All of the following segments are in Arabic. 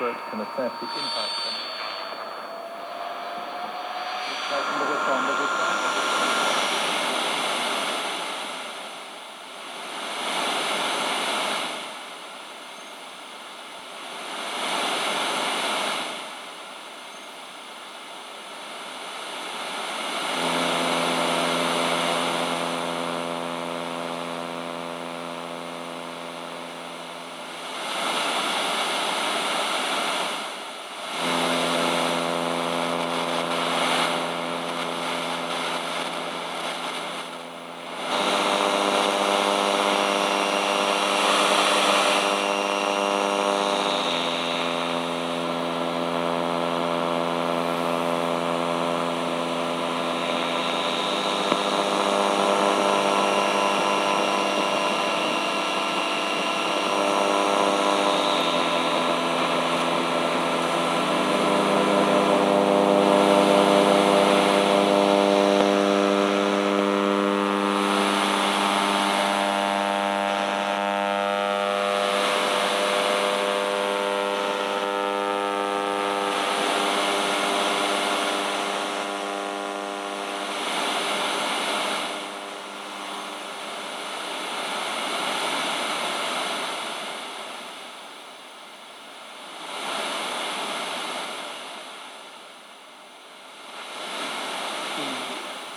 experts can assess the impact.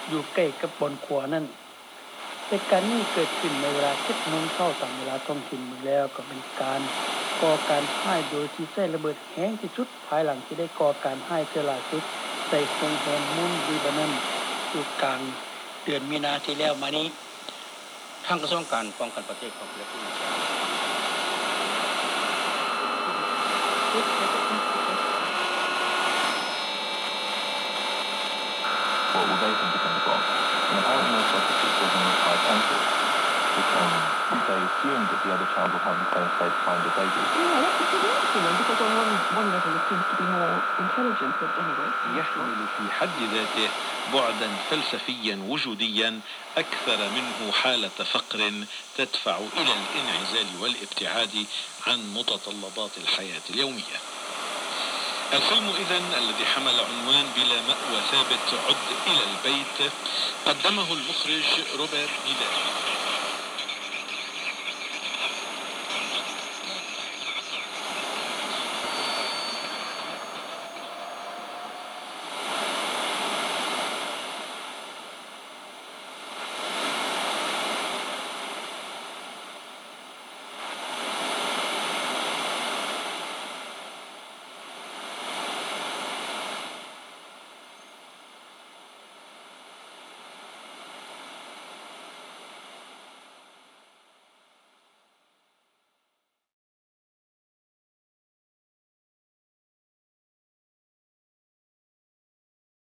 อยู่ใกล้กับบอนขวานั่นเหตุการณ์นี้เกิดขึ้นในเวลาเจ็ดโมงเช้าตามเวลาท้องถิ่นเมือแล้วก็เป็นการก่อการพ่ายโดยที่ใช้ระเบิดแห้งที่สุดภายหลังที่ได้ก่อการพ่ายเทลาสุดใส่โรงแรมมุนดีบานันอยู่กลางเดือนมีนาที่แล้วมานี้ทางกระทรวงการป้องกันประเทศของปปินส์ What will they think is in the box? And apparently most officers was on the five answers, because they assumed that the other child will have the same fate find the baby. Yeah, that's a good answer then, because on one, one level it seems to be more intelligent, but anyway. يحمل في حد ذاته بعدا فلسفيا وجوديا أكثر منه حالة فقر تدفع إلى الانعزال والابتعاد عن متطلبات الحياة اليومية الفيلم إذا الذي حمل عنوان بلا مأوى ثابت عد إلى البيت. قدمه المخرج روبرت نيدال